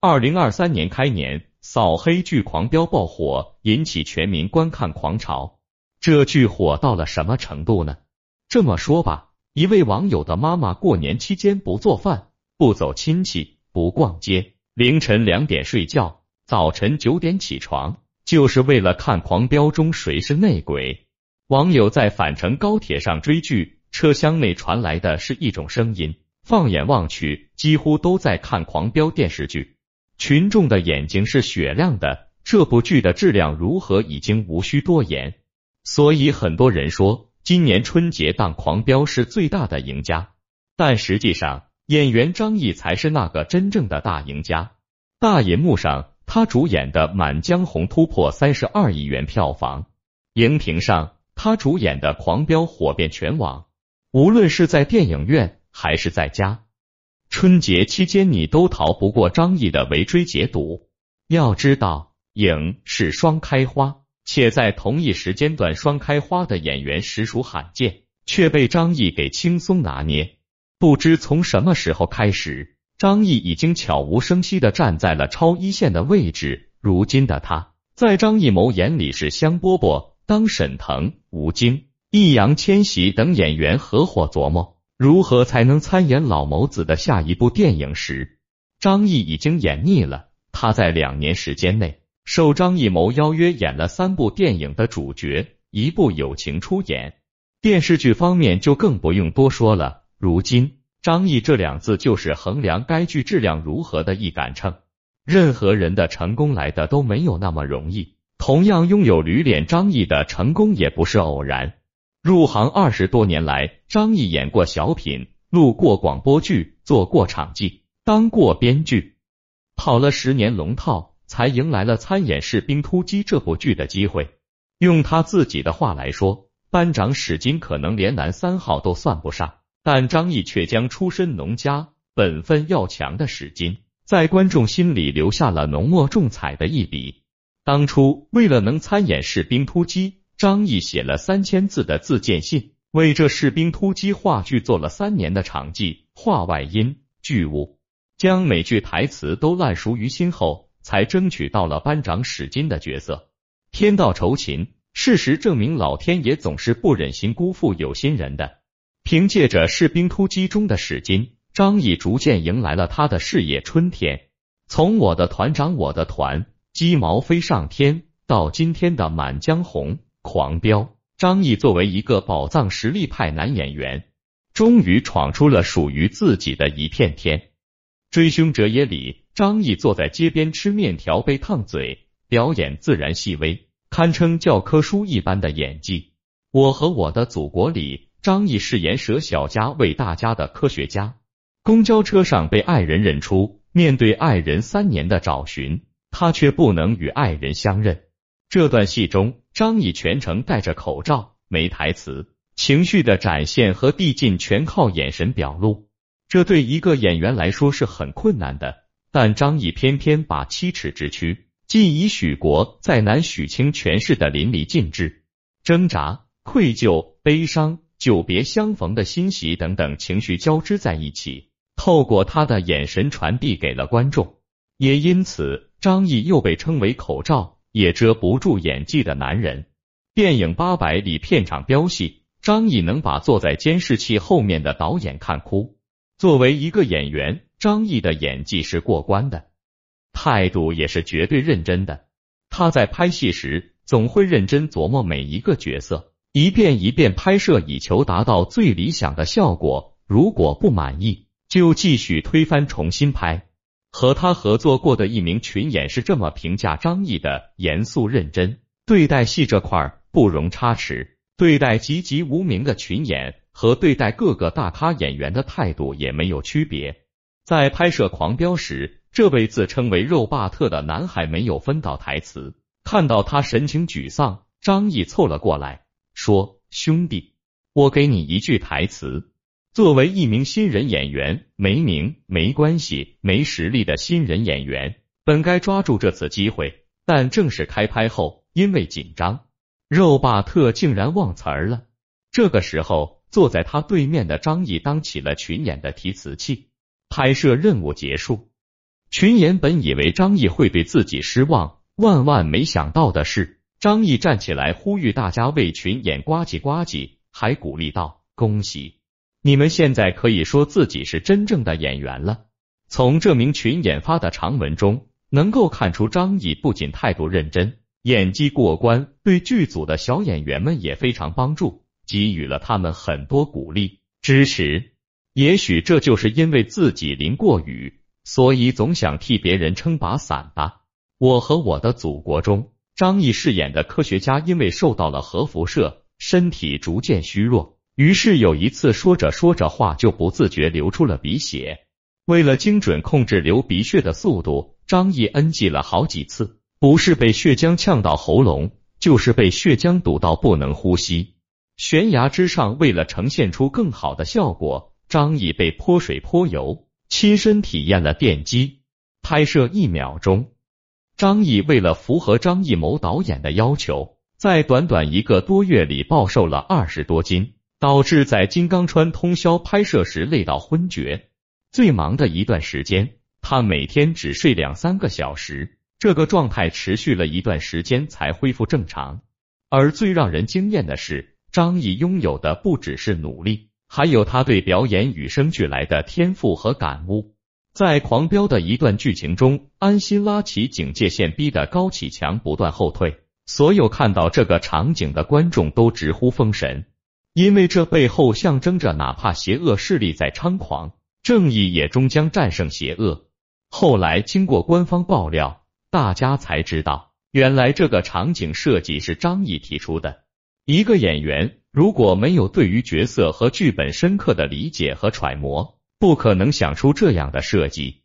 二零二三年开年，扫黑剧《狂飙》爆火，引起全民观看狂潮。这剧火到了什么程度呢？这么说吧，一位网友的妈妈过年期间不做饭、不走亲戚、不逛街，凌晨两点睡觉，早晨九点起床，就是为了看《狂飙》中谁是内鬼。网友在返程高铁上追剧，车厢内传来的是一种声音，放眼望去，几乎都在看《狂飙》电视剧。群众的眼睛是雪亮的，这部剧的质量如何已经无需多言。所以很多人说，今年春节档《狂飙》是最大的赢家。但实际上，演员张译才是那个真正的大赢家。大银幕上，他主演的《满江红》突破三十二亿元票房；荧屏上，他主演的《狂飙》火遍全网。无论是在电影院还是在家。春节期间，你都逃不过张译的围追截堵。要知道，影是双开花，且在同一时间段双开花的演员实属罕见，却被张译给轻松拿捏。不知从什么时候开始，张译已经悄无声息的站在了超一线的位置。如今的他，在张艺谋眼里是香饽饽。当沈腾、吴京、易烊千玺等演员合伙琢磨。如何才能参演老谋子的下一部电影时，张译已经演腻了。他在两年时间内，受张艺谋邀约演了三部电影的主角，一部友情出演。电视剧方面就更不用多说了。如今，张译这两字就是衡量该剧质量如何的一杆秤。任何人的成功来的都没有那么容易，同样拥有驴脸张译的成功也不是偶然。入行二十多年来，张译演过小品，录过广播剧，做过场记，当过编剧，跑了十年龙套，才迎来了参演《士兵突击》这部剧的机会。用他自己的话来说，班长史金可能连男三号都算不上，但张译却将出身农家、本分要强的史金，在观众心里留下了浓墨重彩的一笔。当初为了能参演《士兵突击》。张译写了三千字的自荐信，为这士兵突击话剧做了三年的场记、话外音、剧务，将每句台词都烂熟于心后，才争取到了班长史金的角色。天道酬勤，事实证明老天爷总是不忍心辜负有心人的。凭借着士兵突击中的史金，张译逐渐迎来了他的事业春天。从我的团长我的团，鸡毛飞上天，到今天的满江红。狂飙，张译作为一个宝藏实力派男演员，终于闯出了属于自己的一片天。追凶者也里，张译坐在街边吃面条被烫嘴，表演自然细微，堪称教科书一般的演技。我和我的祖国里，张译饰演舍小家为大家的科学家。公交车上被爱人认出，面对爱人三年的找寻，他却不能与爱人相认。这段戏中，张译全程戴着口罩，没台词，情绪的展现和递进全靠眼神表露。这对一个演员来说是很困难的，但张译偏偏把七尺之躯，既以许国再难许清诠释的淋漓尽致，挣扎、愧疚、悲伤、久别相逢的欣喜等等情绪交织在一起，透过他的眼神传递给了观众。也因此，张译又被称为口罩。也遮不住演技的男人。电影《八百》里片场飙戏，张译能把坐在监视器后面的导演看哭。作为一个演员，张译的演技是过关的，态度也是绝对认真的。他在拍戏时，总会认真琢磨每一个角色，一遍一遍拍摄，以求达到最理想的效果。如果不满意，就继续推翻，重新拍。和他合作过的一名群演是这么评价张译的：严肃认真，对待戏这块不容差池；对待籍籍无名的群演和对待各个大咖演员的态度也没有区别。在拍摄《狂飙》时，这位自称为肉霸特的男孩没有分到台词，看到他神情沮丧，张译凑了过来，说：“兄弟，我给你一句台词。”作为一名新人演员，没名没关系，没实力的新人演员，本该抓住这次机会，但正式开拍后，因为紧张，肉霸特竟然忘词儿了。这个时候，坐在他对面的张译当起了群演的提词器。拍摄任务结束，群演本以为张译会对自己失望，万万没想到的是，张译站起来呼吁大家为群演呱唧呱唧，还鼓励道：“恭喜你们，现在可以说自己是真正的演员了。”从这名群演发的长文中，能够看出张译不仅态度认真，演技过关，对剧组的小演员们也非常帮助，给予了他们很多鼓励支持。也许这就是因为自己淋过雨。所以总想替别人撑把伞吧。我和我的祖国中，张译饰演的科学家因为受到了核辐射，身体逐渐虚弱。于是有一次说着说着话，就不自觉流出了鼻血。为了精准控制流鼻血的速度，张译 NG 了好几次，不是被血浆呛到喉咙，就是被血浆堵到不能呼吸。悬崖之上，为了呈现出更好的效果，张译被泼水泼油。亲身体验了电击拍摄一秒钟，张译为了符合张艺谋导演的要求，在短短一个多月里暴瘦了二十多斤，导致在金刚川通宵拍摄时累到昏厥。最忙的一段时间，他每天只睡两三个小时，这个状态持续了一段时间才恢复正常。而最让人惊艳的是，张译拥有的不只是努力。还有他对表演与生俱来的天赋和感悟，在狂飙的一段剧情中，安心拉起警戒线，逼得高启强不断后退。所有看到这个场景的观众都直呼封神，因为这背后象征着，哪怕邪恶势力再猖狂，正义也终将战胜邪恶。后来经过官方爆料，大家才知道，原来这个场景设计是张译提出的。一个演员。如果没有对于角色和剧本深刻的理解和揣摩，不可能想出这样的设计。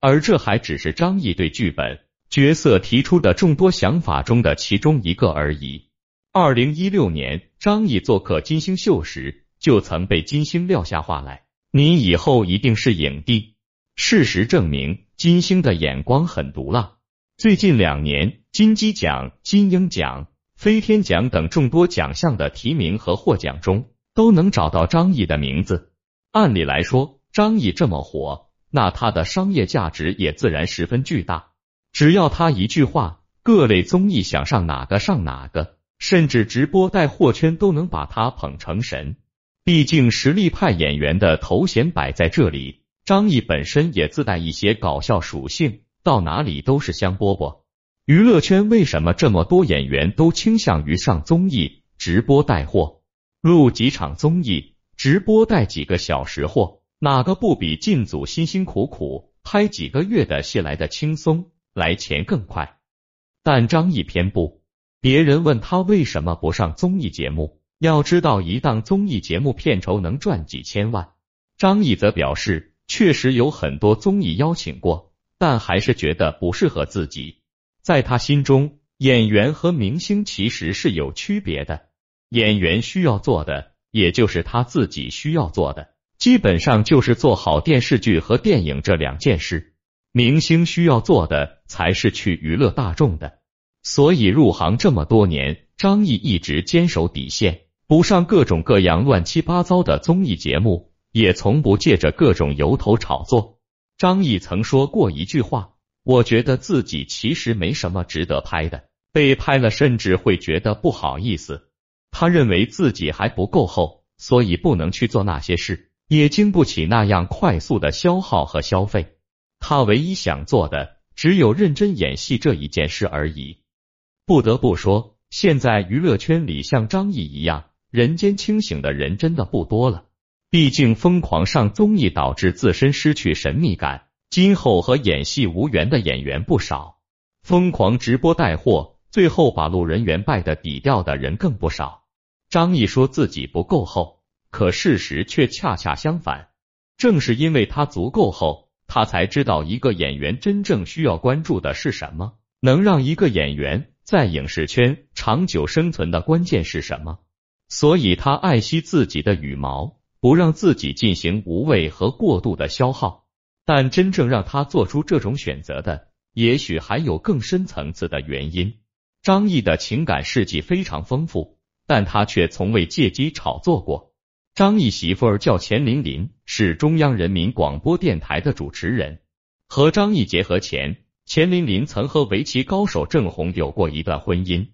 而这还只是张译对剧本、角色提出的众多想法中的其中一个而已。二零一六年，张译做客金星秀时，就曾被金星撂下话来：“你以后一定是影帝。”事实证明，金星的眼光很毒辣。最近两年，金鸡奖、金鹰奖。飞天奖等众多奖项的提名和获奖中，都能找到张译的名字。按理来说，张译这么火，那他的商业价值也自然十分巨大。只要他一句话，各类综艺想上哪个上哪个，甚至直播带货圈都能把他捧成神。毕竟实力派演员的头衔摆在这里，张译本身也自带一些搞笑属性，到哪里都是香饽饽。娱乐圈为什么这么多演员都倾向于上综艺直播带货？录几场综艺直播带几个小时货，哪个不比进组辛辛苦苦拍几个月的戏来的轻松，来钱更快？但张译偏不。别人问他为什么不上综艺节目，要知道一档综艺节目片酬能赚几千万。张译则表示，确实有很多综艺邀请过，但还是觉得不适合自己。在他心中，演员和明星其实是有区别的。演员需要做的，也就是他自己需要做的，基本上就是做好电视剧和电影这两件事。明星需要做的，才是去娱乐大众的。所以入行这么多年，张译一直坚守底线，不上各种各样乱七八糟的综艺节目，也从不借着各种由头炒作。张译曾说过一句话。我觉得自己其实没什么值得拍的，被拍了甚至会觉得不好意思。他认为自己还不够厚，所以不能去做那些事，也经不起那样快速的消耗和消费。他唯一想做的只有认真演戏这一件事而已。不得不说，现在娱乐圈里像张译一样人间清醒的人真的不多了。毕竟疯狂上综艺导致自身失去神秘感。今后和演戏无缘的演员不少，疯狂直播带货，最后把路人缘败得底掉的人更不少。张译说自己不够厚，可事实却恰恰相反。正是因为他足够厚，他才知道一个演员真正需要关注的是什么，能让一个演员在影视圈长久生存的关键是什么。所以他爱惜自己的羽毛，不让自己进行无谓和过度的消耗。但真正让他做出这种选择的，也许还有更深层次的原因。张译的情感事迹非常丰富，但他却从未借机炒作过。张译媳妇儿叫钱琳琳，是中央人民广播电台的主持人。和张译结合前，钱琳琳曾和围棋高手郑红有过一段婚姻。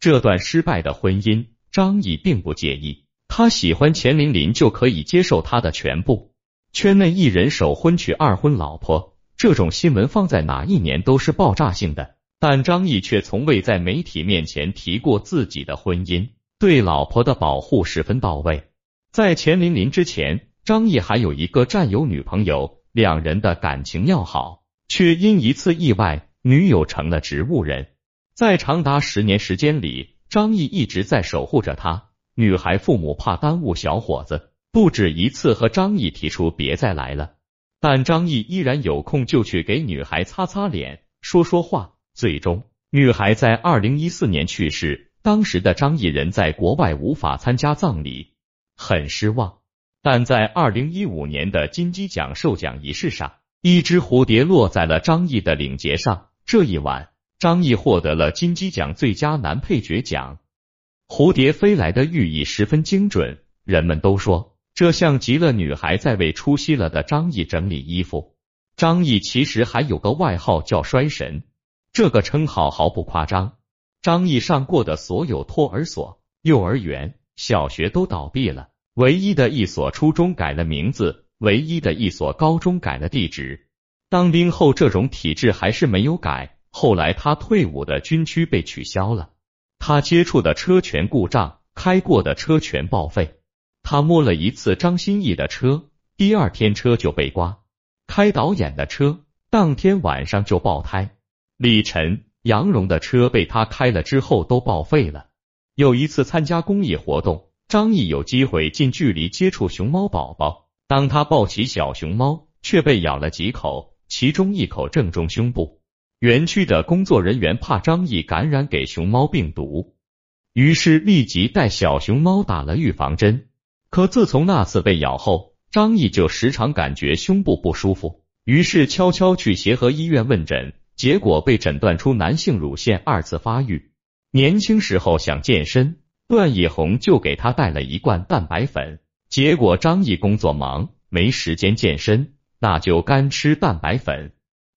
这段失败的婚姻，张译并不介意，他喜欢钱琳琳就可以接受他的全部。圈内艺人首婚娶二婚老婆，这种新闻放在哪一年都是爆炸性的。但张译却从未在媒体面前提过自己的婚姻，对老婆的保护十分到位。在钱琳琳之前，张译还有一个战友女朋友，两人的感情要好，却因一次意外，女友成了植物人。在长达十年时间里，张译一直在守护着她。女孩父母怕耽误小伙子，不止一次和张译提出别再来了，但张译依然有空就去给女孩擦擦脸，说说话。最终，女孩在二零一四年去世。当时的张译人在国外，无法参加葬礼，很失望。但在二零一五年的金鸡奖授奖仪式上，一只蝴蝶落在了张译的领结上。这一晚，张译获得了金鸡奖最佳男配角奖。蝴蝶飞来的寓意十分精准，人们都说这像极了女孩在为出息了的张译整理衣服。张译其实还有个外号叫“衰神”。这个称号毫不夸张，张译上过的所有托儿所、幼儿园、小学都倒闭了，唯一的一所初中改了名字，唯一的一所高中改了地址。当兵后，这种体制还是没有改。后来他退伍的军区被取消了，他接触的车全故障，开过的车全报废。他摸了一次张歆艺的车，第二天车就被刮；开导演的车，当天晚上就爆胎。李晨、杨蓉的车被他开了之后都报废了。有一次参加公益活动，张译有机会近距离接触熊猫宝宝。当他抱起小熊猫，却被咬了几口，其中一口正中胸部。园区的工作人员怕张毅感染给熊猫病毒，于是立即带小熊猫打了预防针。可自从那次被咬后，张毅就时常感觉胸部不舒服，于是悄悄去协和医院问诊。结果被诊断出男性乳腺二次发育。年轻时候想健身，段奕宏就给他带了一罐蛋白粉。结果张译工作忙，没时间健身，那就干吃蛋白粉。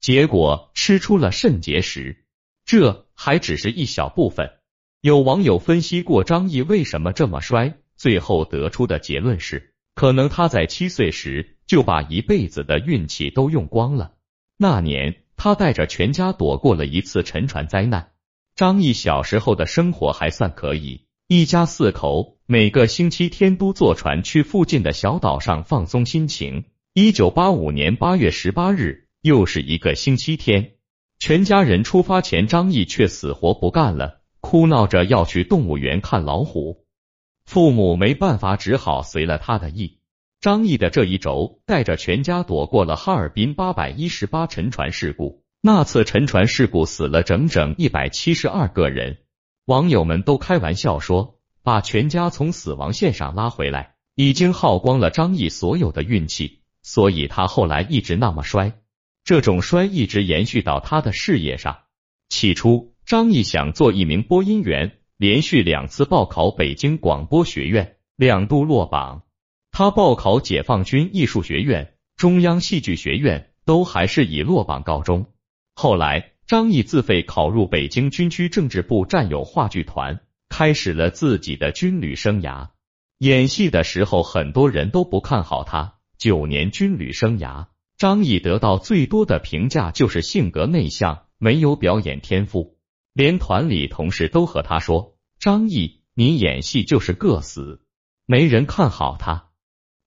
结果吃出了肾结石。这还只是一小部分。有网友分析过张译为什么这么衰，最后得出的结论是，可能他在七岁时就把一辈子的运气都用光了。那年。他带着全家躲过了一次沉船灾难。张译小时候的生活还算可以，一家四口每个星期天都坐船去附近的小岛上放松心情。一九八五年八月十八日，又是一个星期天，全家人出发前，张毅却死活不干了，哭闹着要去动物园看老虎。父母没办法，只好随了他的意。张毅的这一轴带着全家躲过了哈尔滨八百一十八沉船事故。那次沉船事故死了整整一百七十二个人，网友们都开玩笑说，把全家从死亡线上拉回来，已经耗光了张译所有的运气，所以他后来一直那么衰。这种衰一直延续到他的事业上。起初，张译想做一名播音员，连续两次报考北京广播学院，两度落榜。他报考解放军艺术学院、中央戏剧学院，都还是以落榜告终。后来，张译自费考入北京军区政治部战友话剧团，开始了自己的军旅生涯。演戏的时候，很多人都不看好他。九年军旅生涯，张译得到最多的评价就是性格内向，没有表演天赋。连团里同事都和他说：“张译，你演戏就是个死。”没人看好他。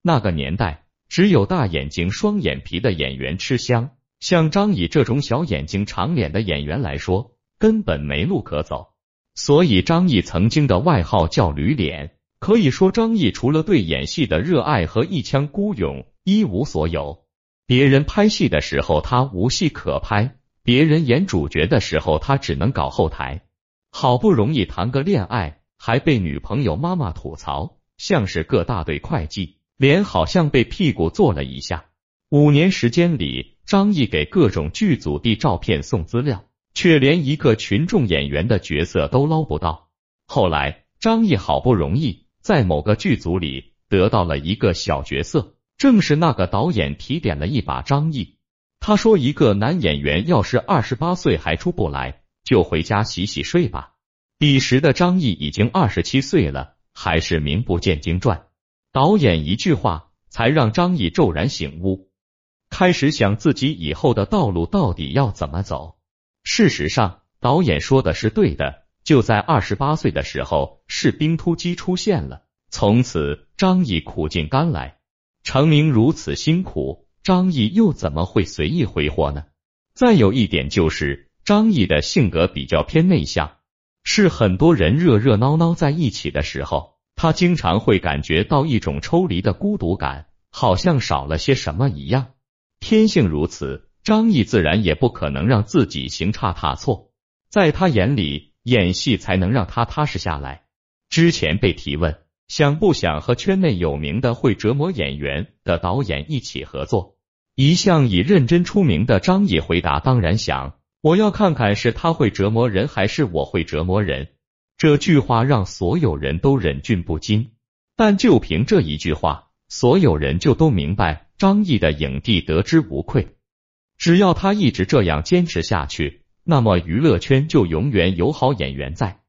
那个年代，只有大眼睛、双眼皮的演员吃香，像张译这种小眼睛、长脸的演员来说，根本没路可走。所以张译曾经的外号叫“驴脸”。可以说，张译除了对演戏的热爱和一腔孤勇，一无所有。别人拍戏的时候，他无戏可拍；别人演主角的时候，他只能搞后台。好不容易谈个恋爱，还被女朋友妈妈吐槽，像是个大队会计。脸好像被屁股坐了一下。五年时间里，张译给各种剧组递照片、送资料，却连一个群众演员的角色都捞不到。后来，张译好不容易在某个剧组里得到了一个小角色，正是那个导演提点了一把张译。他说：“一个男演员要是二十八岁还出不来，就回家洗洗睡吧。”彼时的张译已经二十七岁了，还是名不见经传。导演一句话，才让张译骤然醒悟，开始想自己以后的道路到底要怎么走。事实上，导演说的是对的。就在二十八岁的时候，士兵突击出现了，从此张译苦尽甘来。成名如此辛苦，张译又怎么会随意挥霍呢？再有一点就是，张译的性格比较偏内向，是很多人热热闹闹在一起的时候，他经常会感觉到一种抽离的孤独感，好像少了些什么一样。天性如此，张译自然也不可能让自己行差踏错，在他眼里，演戏才能让他踏实下来。之前被提问。想不想和圈内有名的会折磨演员的导演一起合作？一向以认真出名的张译回答：“当然想，我要看看是他会折磨人，还是我会折磨人。”这句话让所有人都忍俊不禁。但就凭这一句话，所有人就都明白张译的影帝得之无愧。只要他一直这样坚持下去，那么娱乐圈就永远有好演员在。